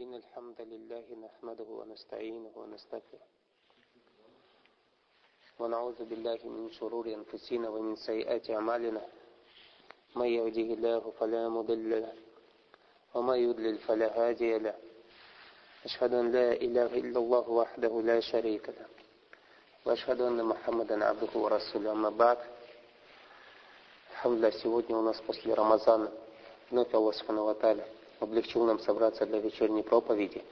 إن الحمد لله نحمده ونستعينه ونستغفره. ونعوذ بالله من شرور أنفسنا ومن سيئات أعمالنا. من يهده الله فلا مضل له ومن يضلل فلا هادي له. أشهد أن لا إله إلا الله وحده لا شريك له. وأشهد أن محمدا عبده ورسوله. أما بعد الحمد لله сегодня у нас после Рамазана облегчил нам собраться для вечерней проповеди.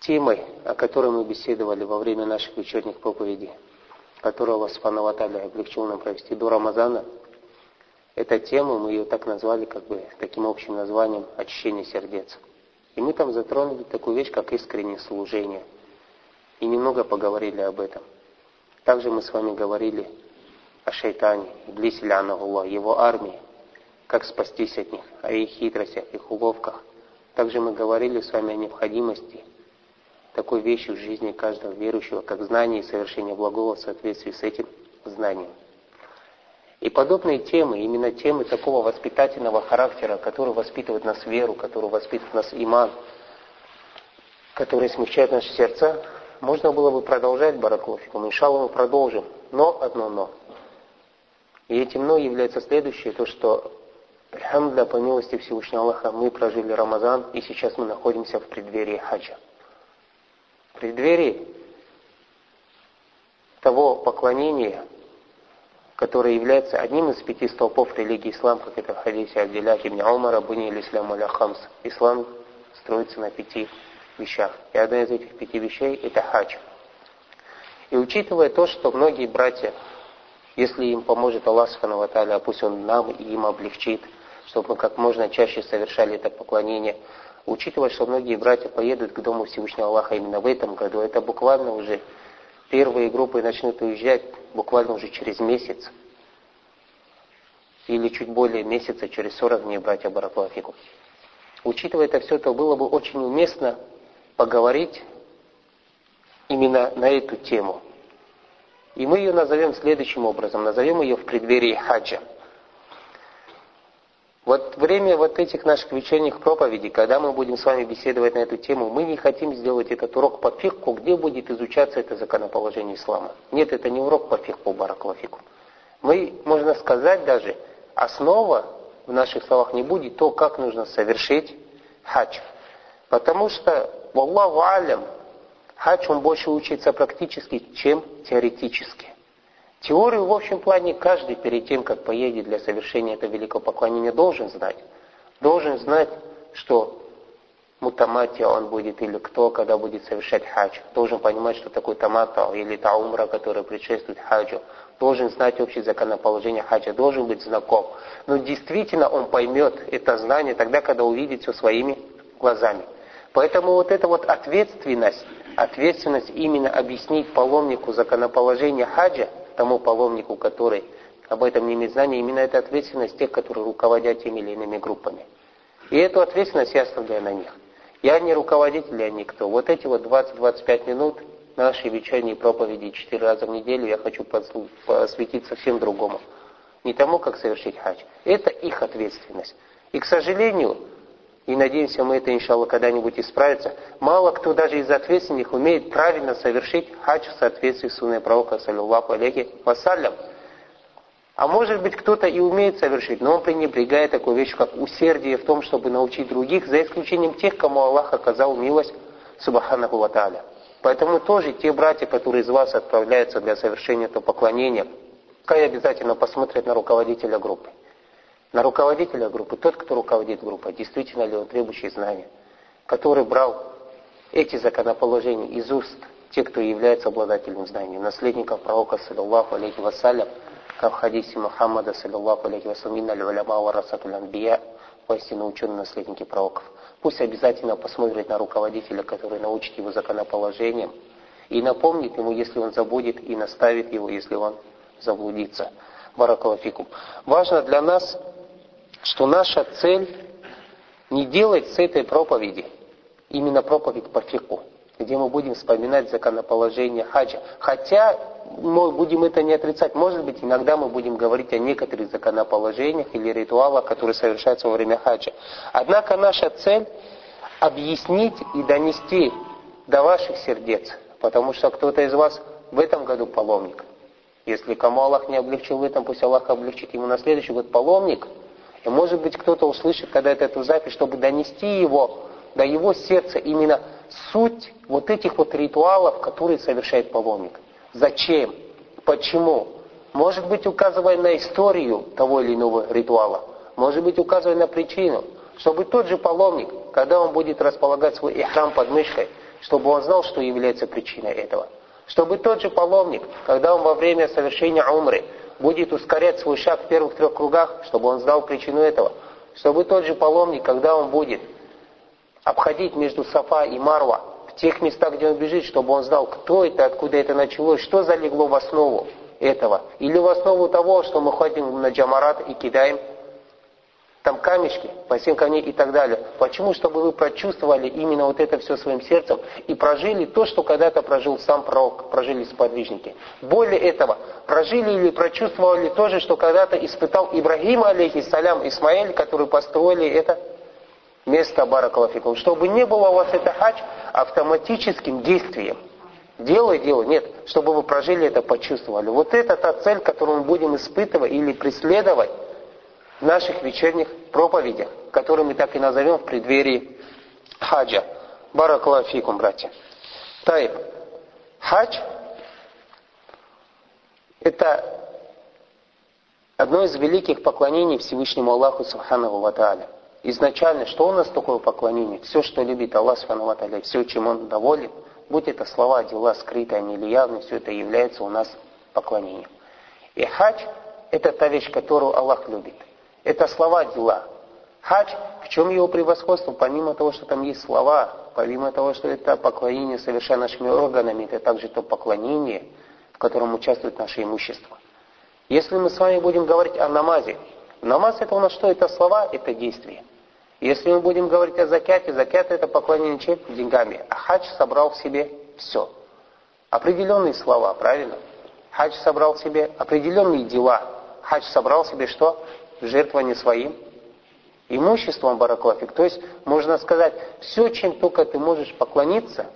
Темой, о которой мы беседовали во время наших вечерних проповедей, которую Аллах Субхану облегчил нам провести до Рамазана, эта тема, мы ее так назвали, как бы таким общим названием «Очищение сердец». И мы там затронули такую вещь, как искреннее служение. И немного поговорили об этом. Также мы с вами говорили о шайтане, Иблисе Аллах, его армии, как спастись от них, о их хитростях, их уловках. Также мы говорили с вами о необходимости такой вещи в жизни каждого верующего, как знание и совершение благого в соответствии с этим знанием. И подобные темы, именно темы такого воспитательного характера, которые воспитывают нас веру, которые воспитывают нас иман, которые смягчают наши сердца, можно было бы продолжать Бараклофикум. Иншалла мы продолжим. Но одно но. И этим но является следующее, то что, Альхамдля, по милости Всевышнего Аллаха, мы прожили Рамазан, и сейчас мы находимся в преддверии хаджа. В преддверии того поклонения, которое является одним из пяти столпов религии ислам, как это в хадисе Абдилlah ибн Умара, Буни или Ислам аля Хамс. Ислам строится на пяти вещах. И одна из этих пяти вещей – это хадж. И учитывая то, что многие братья если им поможет Аллах а пусть Он нам и им облегчит, чтобы мы как можно чаще совершали это поклонение. Учитывая, что многие братья поедут к Дому Всевышнего Аллаха именно в этом году, это буквально уже первые группы начнут уезжать буквально уже через месяц. Или чуть более месяца, через 40 дней, братья Бараклафику. Учитывая это все, то было бы очень уместно поговорить именно на эту тему. И мы ее назовем следующим образом. Назовем ее в преддверии хаджа. Вот время вот этих наших вечерних проповедей, когда мы будем с вами беседовать на эту тему, мы не хотим сделать этот урок по фикху, где будет изучаться это законоположение ислама. Нет, это не урок по фикху, бараклафику. Мы, можно сказать даже, основа в наших словах не будет то, как нужно совершить хадж. Потому что, Аллаху алям, Хадж, он больше учится практически, чем теоретически. Теорию в общем плане каждый перед тем, как поедет для совершения этого великого поклонения, должен знать. Должен знать, что мутаматия он будет или кто, когда будет совершать хадж. Должен понимать, что такое тамата или таумра, которая предшествует хаджу. Должен знать общее законоположение хаджа, должен быть знаком. Но действительно он поймет это знание тогда, когда увидит все своими глазами. Поэтому вот эта вот ответственность, ответственность именно объяснить паломнику законоположение хаджа, тому паломнику, который об этом не имеет знания, именно эта ответственность тех, которые руководят теми или иными группами. И эту ответственность я оставляю на них. Я не руководитель, я никто. Вот эти вот 20-25 минут нашей вечерней проповеди четыре раза в неделю я хочу посвятить совсем другому. Не тому, как совершить хадж. Это их ответственность. И, к сожалению, и надеемся, мы это, иншаллах, когда-нибудь исправится. Мало кто даже из ответственных умеет правильно совершить хадж в соответствии с сунной пророка, саллиллаху алейхи вассалям. А может быть, кто-то и умеет совершить, но он пренебрегает такую вещь, как усердие в том, чтобы научить других, за исключением тех, кому Аллах оказал милость, субханаху ва Поэтому тоже те братья, которые из вас отправляются для совершения этого поклонения, пускай обязательно посмотрят на руководителя группы на руководителя группы, тот, кто руководит группой, действительно ли он требующий знания, который брал эти законоположения из уст тех, кто является обладателем знаний, наследников пророка, саллиллаху алейхи вассалям, как в хадисе Мухаммада, саллиллаху алейхи вассалям, аль-уляма ва расатуль анбия, воистину ученые наследники пророков. Пусть обязательно посмотрит на руководителя, который научит его законоположениям, и напомнит ему, если он забудет, и наставит его, если он заблудится. Баракалафикум. Важно для нас что наша цель не делать с этой проповеди именно проповедь по фику, где мы будем вспоминать законоположение хаджа. Хотя мы будем это не отрицать. Может быть, иногда мы будем говорить о некоторых законоположениях или ритуалах, которые совершаются во время хаджа. Однако наша цель – объяснить и донести до ваших сердец, потому что кто-то из вас в этом году паломник. Если кому Аллах не облегчил в этом, пусть Аллах облегчит ему на следующий год паломник. И может быть кто-то услышит когда это эту запись, чтобы донести его до его сердца именно суть вот этих вот ритуалов, которые совершает паломник. Зачем? Почему? Может быть, указывая на историю того или иного ритуала. Может быть, указывая на причину. Чтобы тот же паломник, когда он будет располагать свой ихрам под мышкой, чтобы он знал, что является причиной этого. Чтобы тот же паломник, когда он во время совершения умры будет ускорять свой шаг в первых трех кругах, чтобы он знал причину этого. Чтобы тот же паломник, когда он будет обходить между Сафа и Марва, в тех местах, где он бежит, чтобы он знал, кто это, откуда это началось, что залегло в основу этого. Или в основу того, что мы ходим на джамарат и кидаем там камешки, по всем камней и так далее. Почему? Чтобы вы прочувствовали именно вот это все своим сердцем и прожили то, что когда-то прожил сам пророк, прожили сподвижники. Более этого, прожили или прочувствовали то же, что когда-то испытал Ибрагим, алейхиссалям, Исмаэль, которые построили это место Баракалафикум, чтобы не было у вас это хач автоматическим действием. Делай, делай. Нет, чтобы вы прожили это, почувствовали. Вот это та цель, которую мы будем испытывать или преследовать наших вечерних проповедях, которые мы так и назовем в преддверии хаджа. Баракалафикум, братья. Тайб. Хадж – это одно из великих поклонений Всевышнему Аллаху Субхану Ва изначально, что у нас такое поклонение? Все, что любит Аллах Субхану все, чем Он доволен, будь это слова, дела, скрытые они или явные, все это является у нас поклонением. И хадж – это та вещь, которую Аллах любит. Это слова, дела. Хадж, в чем его превосходство? Помимо того, что там есть слова, помимо того, что это поклонение совершая нашими органами, это также то поклонение, в котором участвует наше имущество. Если мы с вами будем говорить о намазе, намаз это у нас что? Это слова, это действия. Если мы будем говорить о закяте, закят это поклонение чем? Деньгами. А хадж собрал в себе все. Определенные слова, правильно? Хадж собрал в себе определенные дела. Хадж собрал в себе что? Жертвование своим имуществом бараклафик. То есть, можно сказать, все, чем только ты можешь поклониться,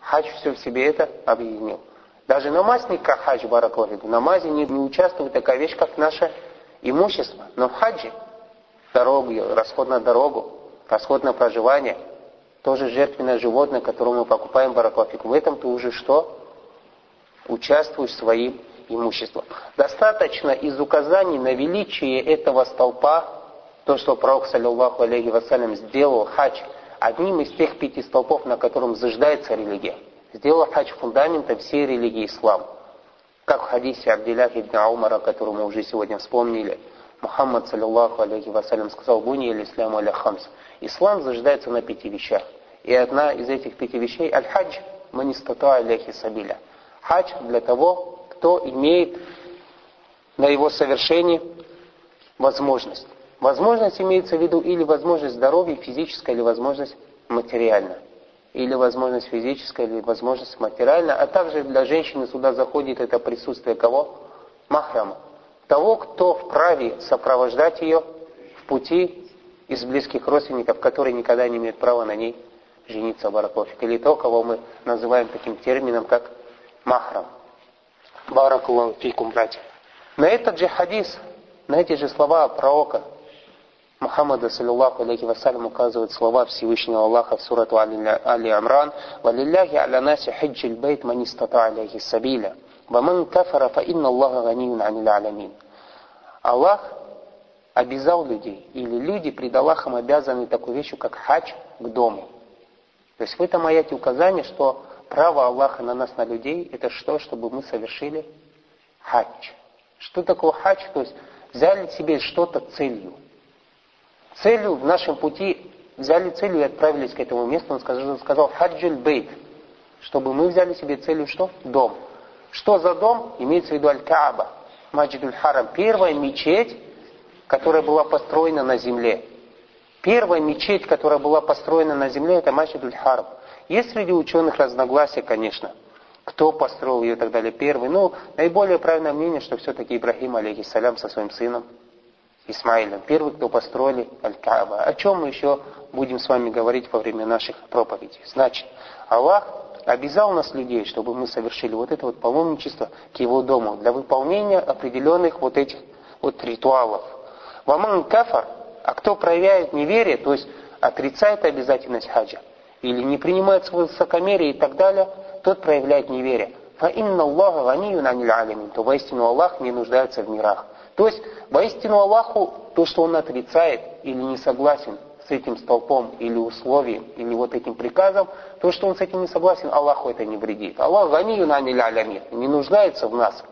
хадж все в себе это объединил. Даже намаз не как хадж бараклафик. В намазе не, не участвует такая вещь, как наше имущество. Но в хаджи дорогу, расход на дорогу, расход на проживание, тоже жертвенное животное, которое мы покупаем бараклафик. В этом ты уже что? Участвуешь своим имуществом. Достаточно из указаний на величие этого столпа, то, что пророк, саллиллаху алейхи вассалям, сделал хадж одним из тех пяти столпов, на котором заждается религия. Сделал хадж фундаментом всей религии ислам. Как в хадисе Абдилях ибн Аумара, который мы уже сегодня вспомнили – Мухаммад, саллиллаху алейхи вассалям, сказал, «Буни или исламу аля хамс». Ислам заждается на пяти вещах. И одна из этих пяти вещей – аль-хадж манистата аляхи сабиля. Хадж для того, кто имеет на его совершении возможность. Возможность имеется в виду или возможность здоровья физическая, или возможность материальная. Или возможность физическая, или возможность материальная. А также для женщины сюда заходит это присутствие кого? Махрама того, кто вправе сопровождать ее в пути из близких родственников, которые никогда не имеют права на ней жениться, баракулафик. Или то, кого мы называем таким термином, как махрам. Баракулафикум, братья. На этот же хадис, на эти же слова пророка Мухаммада, саллиллаху алейхи вассалям, указывают слова Всевышнего Аллаха в сурату Али Амран «Валилляхи аля наси хиджил бейт манистата алейхи сабиля». «Ваман кафара фа инна Аллаха ганиюн анил алямин». Аллах обязал людей, или люди пред Аллахом обязаны такую вещь, как хадж к дому. То есть в этом аяте указание, что право Аллаха на нас, на людей, это что? Чтобы мы совершили хадж. Что такое хадж? То есть взяли себе что-то целью. Целью в нашем пути, взяли целью и отправились к этому месту. Он сказал, сказал хаджуль бейт, чтобы мы взяли себе целью что? Дом. Что за дом? Имеется в виду Аль-Кааба, Маджидуль Харам. Первая мечеть, которая была построена на земле. Первая мечеть, которая была построена на земле, это Маджидуль Харам. Есть среди ученых разногласия, конечно. кто построил ее и так далее первый. Ну, наиболее правильное мнение, что все-таки Ибрахим, алейхиссалям, со своим сыном Исмаилом, первый, кто построили Аль-Кааба. О чем мы еще будем с вами говорить во время наших проповедей. Значит, Аллах обязал нас, людей, чтобы мы совершили вот это вот паломничество к его дому для выполнения определенных вот этих вот ритуалов. Ваман кафар, а кто проявляет неверие, то есть отрицает обязательность хаджа, или не принимает свое высокомерие и так далее, тот проявляет неверие. Инна Аллаха ганиюн аниль алямин, то воистину Аллах не нуждается в мирах. То есть, воистину Аллаху, то, что он отрицает или не согласен с этим столпом или условием, или вот этим приказом, то, что он с этим не согласен, Аллаху это не вредит. Аллах на алямир, не нуждается в нас,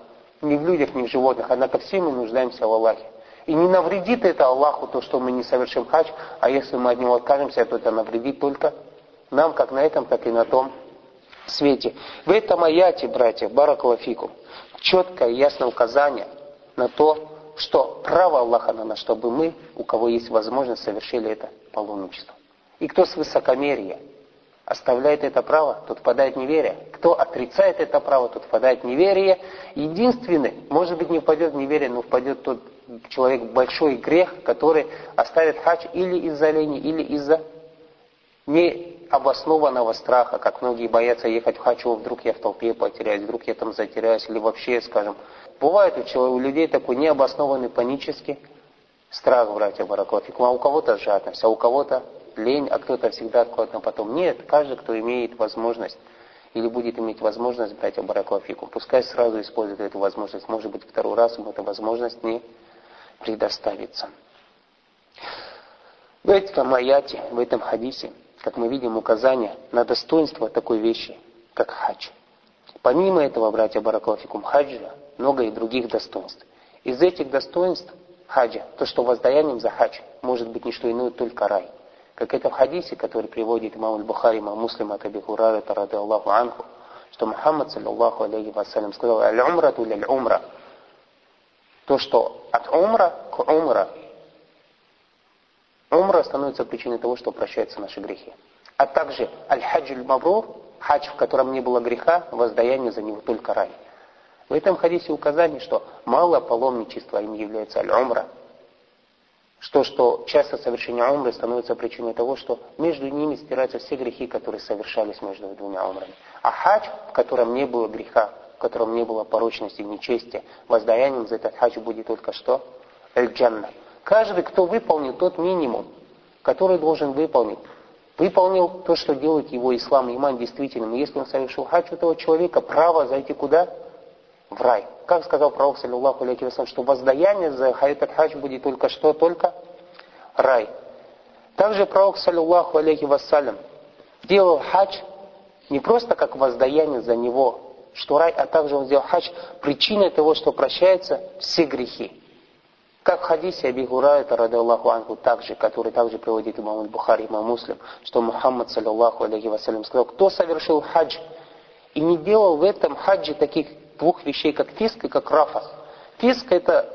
ни в людях, ни в животных, однако все мы нуждаемся в Аллахе. И не навредит это Аллаху то, что мы не совершим хадж, а если мы от него откажемся, то это навредит только нам, как на этом, так и на том свете. В этом аяте, братья, баракалафикум, четкое и ясное указание на то, что право Аллаха на нас, чтобы мы, у кого есть возможность, совершили это паломничество. И кто с высокомерия оставляет это право, тот впадает в неверие. Кто отрицает это право, тот впадает в неверие. Единственный, может быть, не впадет в неверие, но впадет тот человек в большой грех, который оставит хадж или из-за лени, или из-за необоснованного страха, как многие боятся ехать в хадж, вдруг я в толпе потеряюсь, вдруг я там затеряюсь, или вообще, скажем, Бывает у, человека, у людей такой необоснованный панический страх, братья Бараклафикум, а у кого-то жадность, а у кого-то лень, а кто-то всегда откладывает на потом. Нет, каждый, кто имеет возможность или будет иметь возможность, братья Бараклафикум, пускай сразу использует эту возможность. Может быть, второй раз ему эта возможность не предоставится. В этом аяте, в этом хадисе, как мы видим указание на достоинство такой вещи, как хадж. Помимо этого, братья Бараклафикум, хаджа много и других достоинств. Из этих достоинств хаджа, то, что воздаянием за хадж может быть не что иное, только рай. Как это в хадисе, который приводит имам Аль-Бухари, имам Муслим от Аби Хурайра, рады Аллаху Анху, что Мухаммад, саллаллаху алейхи вассалям, сказал, «Аль-умра туль умра То, что от умра к умра, умра становится причиной того, что прощаются наши грехи. А также аль-хаджуль мабрур, хадж, в котором не было греха, воздаяние за него только рай. В этом хадисе указание, что мало паломничества им является аль-умра. Что, что часто совершение умры становится причиной того, что между ними стираются все грехи, которые совершались между двумя умрами. А хадж, в котором не было греха, в котором не было порочности, нечестия, воздаянием за этот хадж будет только что? Эль-джанна. Каждый, кто выполнил тот минимум, который должен выполнить, выполнил то, что делает его ислам, иман действительным. Если он совершил хадж, у этого человека право зайти куда? в рай. Как сказал пророк, саллиллаху алейхи вассалам, что воздаяние за этот хадж будет только что? Только рай. Также пророк, саллиллаху алейхи вассалям, делал хадж не просто как воздаяние за него, что рай, а также он сделал хадж причиной того, что прощаются все грехи. Как в хадисе Аби Гурайта, рады Аллаху Анху, также, который также приводит имам Бухари, имам Муслим, что Мухаммад, саллиллаху алейхи вассалям, сказал, кто совершил хадж и не делал в этом хаджи таких двух вещей, как фиск и как рафас. Фиск это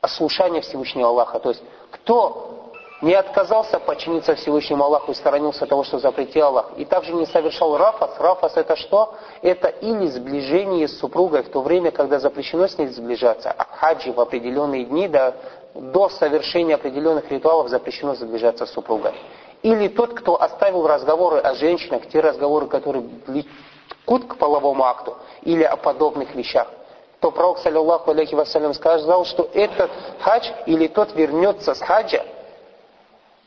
ослушание Всевышнего Аллаха. То есть, кто не отказался подчиниться Всевышнему Аллаху и сторонился того, что запретил Аллах, и также не совершал рафас. Рафас это что? Это или сближение с супругой в то время, когда запрещено с ней сближаться, а в хаджи в определенные дни, да, до совершения определенных ритуалов запрещено сближаться с супругой. Или тот, кто оставил разговоры о женщинах, те разговоры, которые влекут к половому акту, или о подобных вещах, то пророк, саллиллаху алейхи вассалям, сказал, что этот хадж или тот вернется с хаджа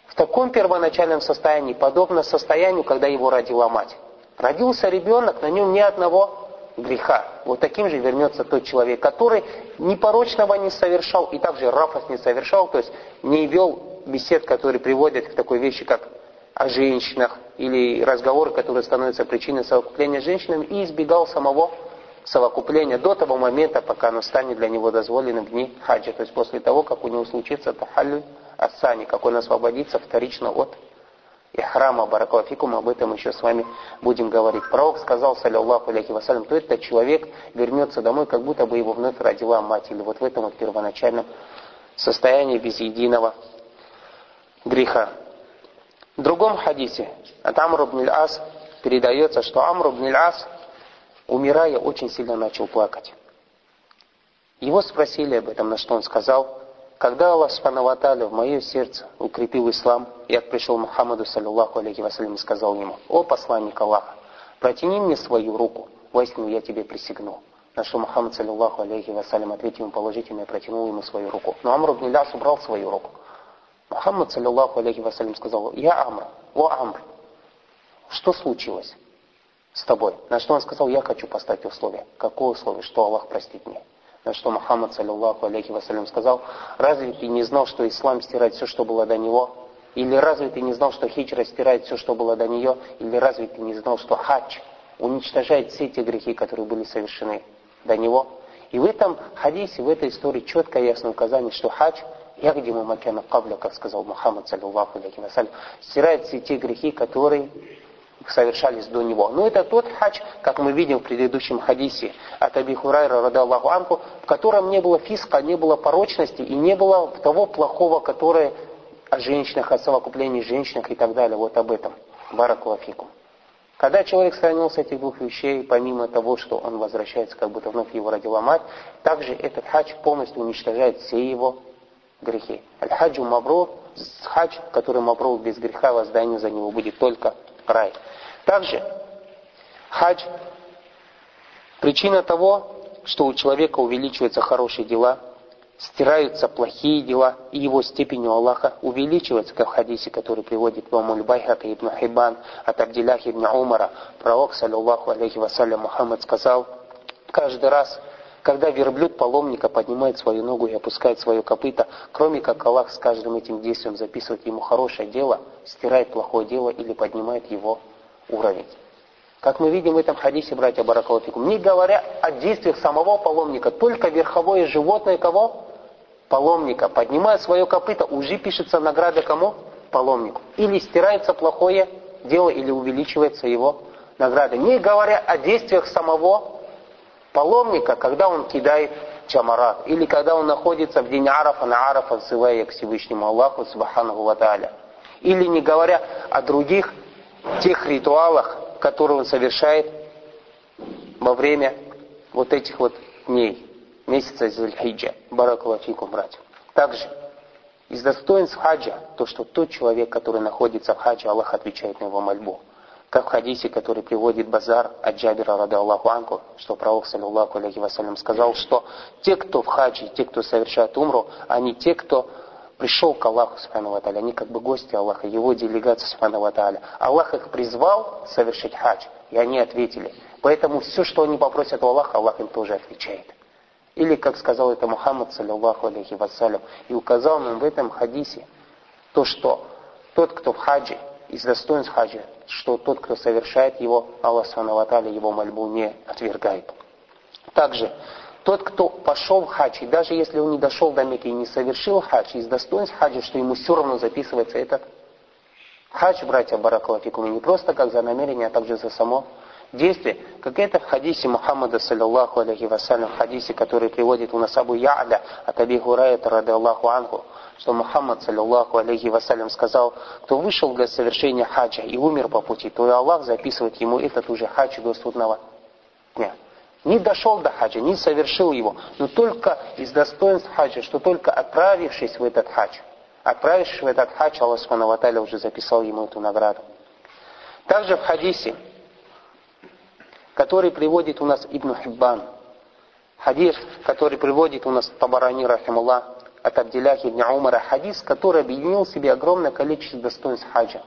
в таком первоначальном состоянии, подобно состоянию, когда его родила мать. Родился ребенок, на нем ни одного греха. Вот таким же вернется тот человек, который непорочного не совершал и также рафас не совершал, то есть не вел бесед, которые приводят к такой вещи, как о женщинах, или разговоры, которые становятся причиной совокупления с женщинами, и избегал самого совокупления до того момента, пока оно станет для него дозволенным в дни хаджа, то есть после того, как у него случится тахаллю ассани, как он освободится вторично от ихрама баракалафикум, об этом еще с вами будем говорить. Пророк сказал, саллиллаху алейхи вассалям, то этот человек вернется домой, как будто бы его вновь родила мать, или вот в этом вот первоначальном состоянии без единого греха. В другом хадисе от Амр ибн ас передается, что Амр ибн ас умирая, очень сильно начал плакать. Его спросили об этом, на что он сказал, когда Аллах Субхану в мое сердце укрепил ислам, я пришел Мухаммаду, саллиллаху алейхи вассалям, и сказал ему, «О посланник Аллаха, протяни мне свою руку, воистину я тебе присягну». На что Мухаммад, саллиллаху алейхи вассалям, ответил ему положительно и протянул ему свою руку. Но Амр ибн Ляс убрал свою руку. Мухаммад, саллиллаху алейхи вассалям, сказал, «Я Амр, о Амр, что случилось с тобой?» На что он сказал, «Я хочу поставить условие». Какое условие? Что Аллах простит мне? На что Мухаммад, саллиллаху алейхи вассалям, сказал, разве ты не знал, что ислам стирает все, что было до него? Или разве ты не знал, что хиджра стирает все, что было до нее? Или разве ты не знал, что хадж уничтожает все те грехи, которые были совершены до него? И в этом хадисе, в этой истории четко и ясно указание, что хадж Ягдиму макяна кабля, как сказал Мухаммад, саллиллаху алейхи вассалям, стирает все те грехи, которые совершались до него. Но это тот хадж, как мы видим в предыдущем хадисе от Аби Хурайра, рада Аллаху Анху, в котором не было фиска, не было порочности и не было того плохого, которое о женщинах, о совокуплении женщинах и так далее. Вот об этом. Баракулафикум. Когда человек сохранился этих двух вещей, помимо того, что он возвращается, как будто вновь его родила мать, также этот хадж полностью уничтожает все его грехи. الحج المبرور, хадж, который مبرور без греха, воздание за него будет только рай. Также хадж причина того, что у человека увеличиваются хорошие дела, стираются плохие дела, и его степень у Аллаха увеличивается, как в хадисе, который приводит Имам Байхаки и Ибн Хиббан от Абдиллах ибн Умара. Пророк, саллиллаху алейхи вассалям, Мухаммад сказал, каждый раз, когда верблюд паломника поднимает свою ногу и опускает свое копыто, кроме как Аллах с каждым этим действием записывает ему хорошее дело, стирает плохое дело или поднимает его уровень. Как мы видим в этом хадисе, братья Баракалатикум, не говоря о действиях самого паломника, только верховое животное кого? Паломника. Поднимая свое копыто, уже пишется награда кому? Паломнику. Или стирается плохое дело, или увеличивается его награда. Не говоря о действиях самого паломника, когда он кидает чамарат, или когда он находится в день Арафа на Арафа, взывая к Всевышнему Аллаху, Субханаху Ва Или не говоря о других тех ритуалах, которые он совершает во время вот этих вот дней, месяца Зульхиджа. Баракалафикум, братья. Также из достоинств хаджа, то, что тот человек, который находится в хаджа, Аллах отвечает на его мольбу. Как в хадисе, который приводит Базар от Джабира, рада Аллаху Анку, что пророк, саллиллаху алейхи вассалям, сказал, что те, кто в хаджи, те, кто совершает умру, они те, кто пришел к Аллаху, субхану они как бы гости Аллаха, его делегация, субхану Аллах их призвал совершить хадж, и они ответили. Поэтому все, что они попросят у Аллаха, Аллах им тоже отвечает. Или, как сказал это Мухаммад, саллиллаху алейхи вассалям, и указал нам в этом хадисе, то, что тот, кто в хаджи, из достоинств хаджа, что тот, кто совершает его, Аллах Субхану его мольбу не отвергает. Также, тот, кто пошел в хадж, и даже если он не дошел до Мекки и не совершил хадж, из достоинств хаджа, что ему все равно записывается этот хадж, братья Баракалафикум, не просто как за намерение, а также за само действие, как это в хадисе Мухаммада, саллиллаху алейхи вассалям, в хадисе, который приводит у нас Абу Я'ля от Аби Хурайта, рады Аллаху Анху, что Мухаммад, саллиллаху алейхи вассалям, сказал, кто вышел для совершения хаджа и умер по пути, то и Аллах записывает ему этот уже хадж до судного дня. Не дошел до хаджа, не совершил его, но только из достоинств хаджа, что только отправившись в этот хадж, отправившись в этот хадж, Аллах Субхану уже записал ему эту награду. Также в хадисе, который приводит у нас Ибн Хиббан. Хадис, который приводит у нас Табарани, рахимуллах, от Абдилляхи ибн Умара, хадис, который объединил в себе огромное количество достоинств хаджа.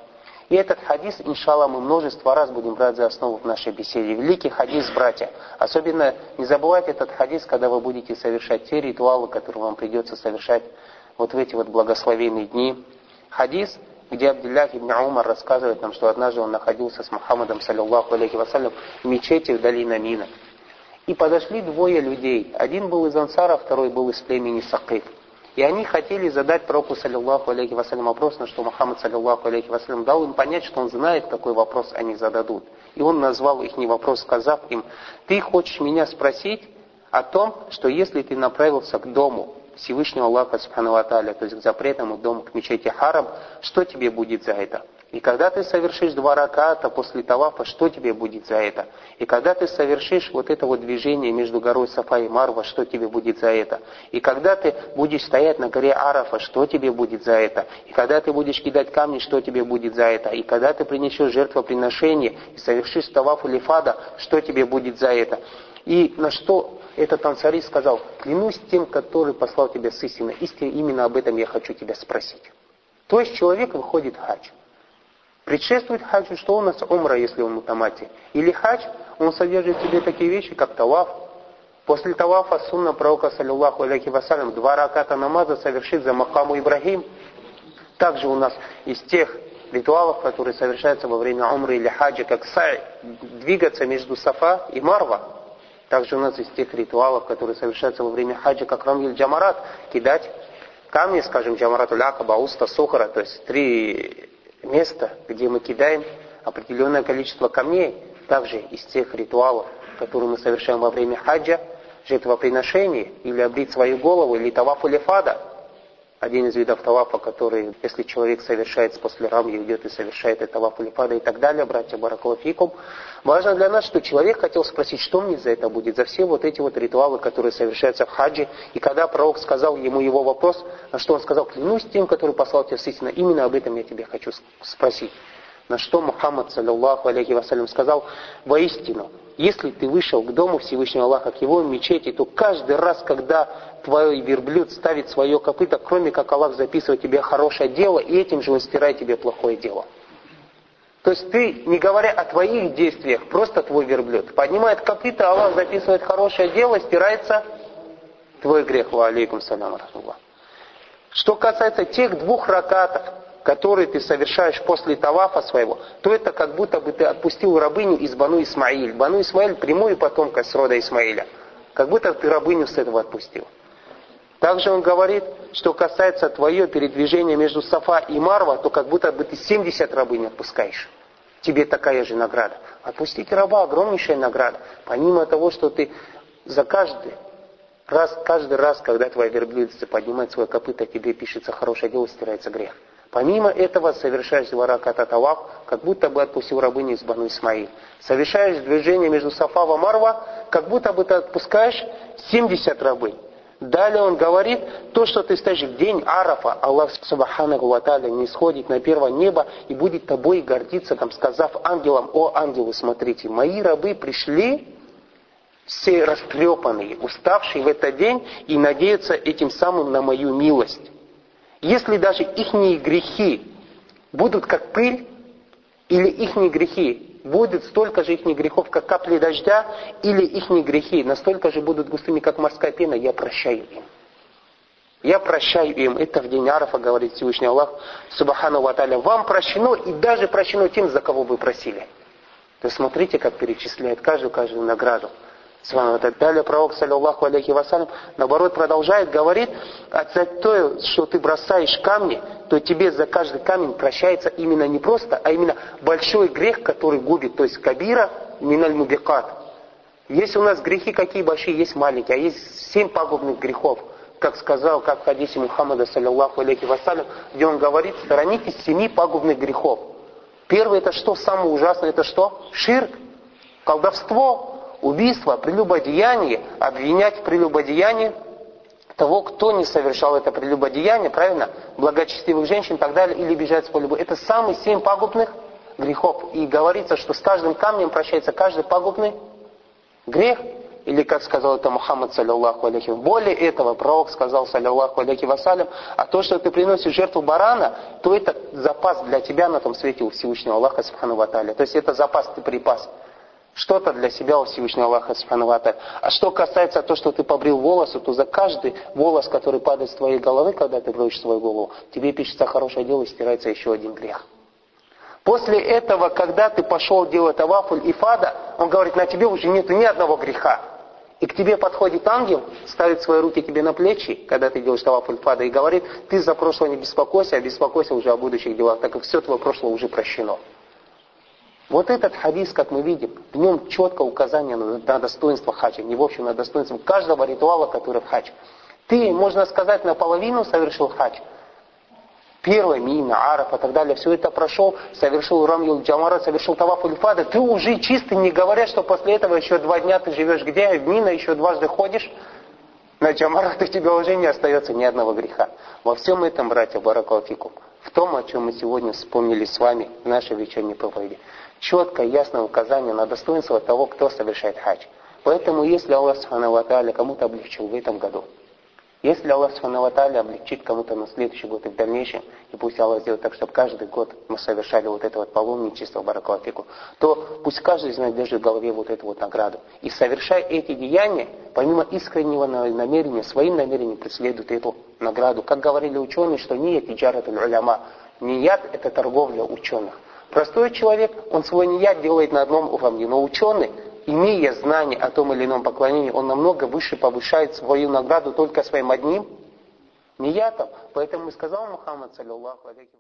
И этот хадис, иншалла, мы множество раз будем брать за основу в нашей беседе. Великий хадис, братья. Особенно не забывайте этот хадис, когда вы будете совершать те ритуалы, которые вам придется совершать вот в эти вот благословенные дни. Хадис, где Абдиллах ибн Умар рассказывает нам, что однажды он находился с Мухаммадом, саллиллаху алейхи вассалям, в мечети в долине Мина. И подошли двое людей. Один был из Ансара, второй был из племени Сакиф. И они хотели задать пророку, саллиллаху алейхи вассалям, вопрос, на что Мухаммад, саллиллаху алейхи вассалям, дал им понять, что он знает, какой вопрос они зададут. И он назвал их не вопрос, сказав им, ты хочешь меня спросить о том, что если ты направился к дому, Всевышнего Аллаха Субхану Аталя, то есть к запретному дому, к мечети Харам, что тебе будет за это? И когда ты совершишь два раката после тавафа, что тебе будет за это? И когда ты совершишь вот это вот движение между горой Сафа и Марва, что тебе будет за это? И когда ты будешь стоять на горе Арафа, что тебе будет за это? И когда ты будешь кидать камни, что тебе будет за это? И когда ты принесешь жертвоприношение и совершишь таваф или фада, что тебе будет за это? И на что этот ансари сказал, клянусь тем, который послал тебя с истиной, истиной, именно об этом я хочу тебя спросить. То есть человек выходит в. Предшествует хаджу, что у нас умра, если он мутамати. Или хадж, он содержит в себе такие вещи, как таваф. После тавафа сунна пророка, саллиллаху алейхи вассалям, два раката намаза совершит за Махаму Ибрагим. Также у нас из тех ритуалов, которые совершаются во время умры или хаджа, как сай, двигаться между Сафа и Марва. Также у нас из тех ритуалов, которые совершаются во время хаджа, как Рамиль Джамарат, кидать камни, скажем, Джамарату Лякаба, Уста, Сухара, то есть три место, где мы кидаем определенное количество камней, также из тех ритуалов, которые мы совершаем во время хаджа, жертвоприношений, или обрить свою голову, или таваф или. Один из видов тавафа, который, если человек совершает после рамьи, идет и совершает это фада и так далее, братья Баракалафикум. Важно для нас, что человек хотел спросить, что мне за это будет, за все вот эти вот ритуалы, которые совершаются в хаджи. И когда пророк сказал ему его вопрос, на что он сказал, клянусь тем, который послал тебя с именно об этом я тебе хочу спросить. На что Мухаммад, саллиллаху алейхи вассалям, сказал, воистину, если ты вышел к дому Всевышнего Аллаха, к его мечети, то каждый раз, когда твой верблюд ставит свое копыто, кроме как Аллах записывает тебе хорошее дело, и этим же он стирает тебе плохое дело. То есть ты, не говоря о твоих действиях, просто твой верблюд, поднимает копыта, Аллах записывает хорошее дело, стирается твой грех. Ва алейкум салям Что касается тех двух ракатов, которые ты совершаешь после тавафа своего, то это как будто бы ты отпустил рабыню из Бану Исмаиль. Бану Исмаиль прямую потомка с рода Исмаиля. Как будто ты рабыню с этого отпустил. Также он говорит, что касается твое передвижение между Сафа и Марва, то как будто бы ты 70 рабынь отпускаешь. Тебе такая же награда. Отпустить раба – огромнейшая награда. Помимо того, что ты за каждый раз, каждый раз, когда твоя верблюдица поднимает свое копыто, тебе пишется хорошее дело, стирается грех. Помимо этого совершаешь два раката таваф, как будто бы отпустил рабыню из Бану Исмаил. Совершаешь движение между Сафа и Марва, как будто бы ты отпускаешь 70 рабынь. Далее он говорит, то, что ты стоишь в день Арафа, Аллах Субханаху Ваталя не сходит на первое небо и будет тобой гордиться, там, сказав ангелам, о ангелы, смотрите, мои рабы пришли, все растрепанные, уставшие в этот день и надеются этим самым на мою милость. Если даже их грехи будут как пыль, или их грехи будет столько же их грехов, как капли дождя, или их грехи настолько же будут густыми, как морская пена, я прощаю им. Я прощаю им. Это в день Арафа, говорит Всевышний Аллах, Субхану Ваталя, вам прощено и даже прощено тем, за кого вы просили. То есть смотрите, как перечисляет каждую, каждую награду. Далее пророк, саллиллаху алейхи вассалям, наоборот продолжает, говорит, а то, что ты бросаешь камни, то тебе за каждый камень прощается именно не просто, а именно большой грех, который губит, то есть кабира миналь мубикат. Есть у нас грехи какие большие, есть маленькие, а есть семь пагубных грехов. Как сказал, как в хадисе Мухаммада, саллиллаху алейхи вассалям, где он говорит, сторонитесь семи пагубных грехов. Первый это что? Самое ужасное это что? Ширк, колдовство, убийство, прелюбодеяние, обвинять в прелюбодеянии того, кто не совершал это прелюбодеяние, правильно, благочестивых женщин и так далее, или бежать с поля Это самые семь пагубных грехов. И говорится, что с каждым камнем прощается каждый пагубный грех. Или, как сказал это Мухаммад, саллиллаху алейхи. Более этого, пророк сказал, саллиллаху алейхи вассалям, а то, что ты приносишь жертву барана, то это запас для тебя на том свете у Всевышнего Аллаха, субхану ваталя. То есть это запас, ты припас что-то для себя у Всевышнего Аллаха Субханавата. А что касается того, что ты побрил волосы, то за каждый волос, который падает с твоей головы, когда ты бреешь свою голову, тебе пишется хорошее дело и стирается еще один грех. После этого, когда ты пошел делать тавафуль и фада, он говорит, на тебе уже нет ни одного греха. И к тебе подходит ангел, ставит свои руки тебе на плечи, когда ты делаешь тавафуль фада, и говорит, ты за прошлое не беспокойся, а беспокойся уже о будущих делах, так как все твое прошлое уже прощено. Вот этот хадис, как мы видим, в нем четко указание на, достоинство хаджа, не в общем на достоинство каждого ритуала, который в хадж. Ты, можно сказать, наполовину совершил хадж. первой мина, араб и так далее, все это прошел, совершил рамил джамара, совершил таваф ульфада, ты уже чистый, не говоря, что после этого еще два дня ты живешь где, в мина еще дважды ходишь, на джамарах у тебя уже не остается ни одного греха. Во всем этом, братья, баракалфикум, в том, о чем мы сегодня вспомнили с вами в нашей вечерней проповеди, четкое, ясное указание на достоинство того, кто совершает хадж. Поэтому, если Аллах Субхану кому-то облегчил в этом году, если Аллах Субхану облегчит кому-то на следующий год и в дальнейшем, и пусть Аллах сделает так, чтобы каждый год мы совершали вот это вот паломничество Баракалафику, то пусть каждый нас держит в голове вот эту вот награду. И совершая эти деяния, помимо искреннего намерения, своим намерением преследует эту награду. Как говорили ученые, что не тиджарат уляма, яд это торговля ученых. Простой человек, он свой нияд делает на одном уровне, но ученый, имея знание о том или ином поклонении, он намного выше повышает свою награду только своим одним ниятом. Поэтому и сказал Мухаммад, саллиллаху алейхи